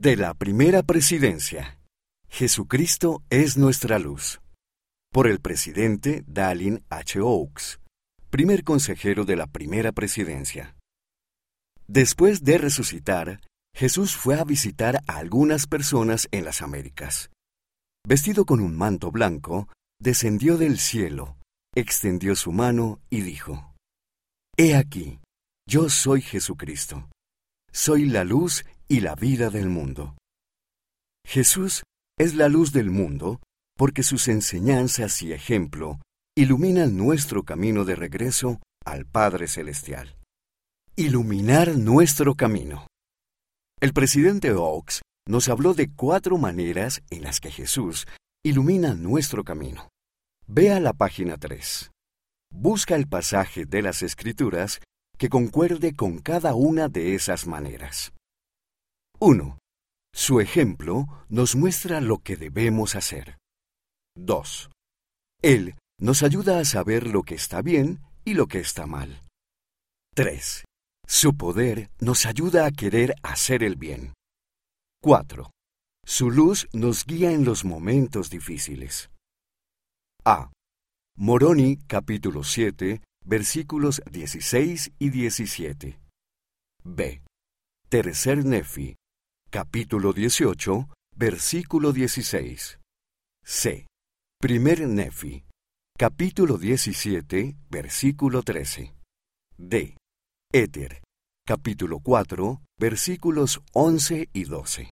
De la primera presidencia. Jesucristo es nuestra luz. Por el presidente Dallin H. Oaks, primer consejero de la primera presidencia. Después de resucitar, Jesús fue a visitar a algunas personas en las Américas. Vestido con un manto blanco, descendió del cielo, extendió su mano y dijo, He aquí, yo soy Jesucristo. Soy la luz y la vida del mundo. Jesús es la luz del mundo porque sus enseñanzas y ejemplo iluminan nuestro camino de regreso al Padre Celestial. Iluminar nuestro camino. El presidente Oaks nos habló de cuatro maneras en las que Jesús ilumina nuestro camino. Vea la página 3. Busca el pasaje de las Escrituras que concuerde con cada una de esas maneras. 1. Su ejemplo nos muestra lo que debemos hacer. 2. Él nos ayuda a saber lo que está bien y lo que está mal. 3. Su poder nos ayuda a querer hacer el bien. 4. Su luz nos guía en los momentos difíciles. A. Moroni capítulo 7 versículos 16 y 17. B. Tercer Nefi, capítulo 18, versículo 16. C. Primer Nefi, capítulo 17, versículo 13. D. Éter, capítulo 4, versículos 11 y 12.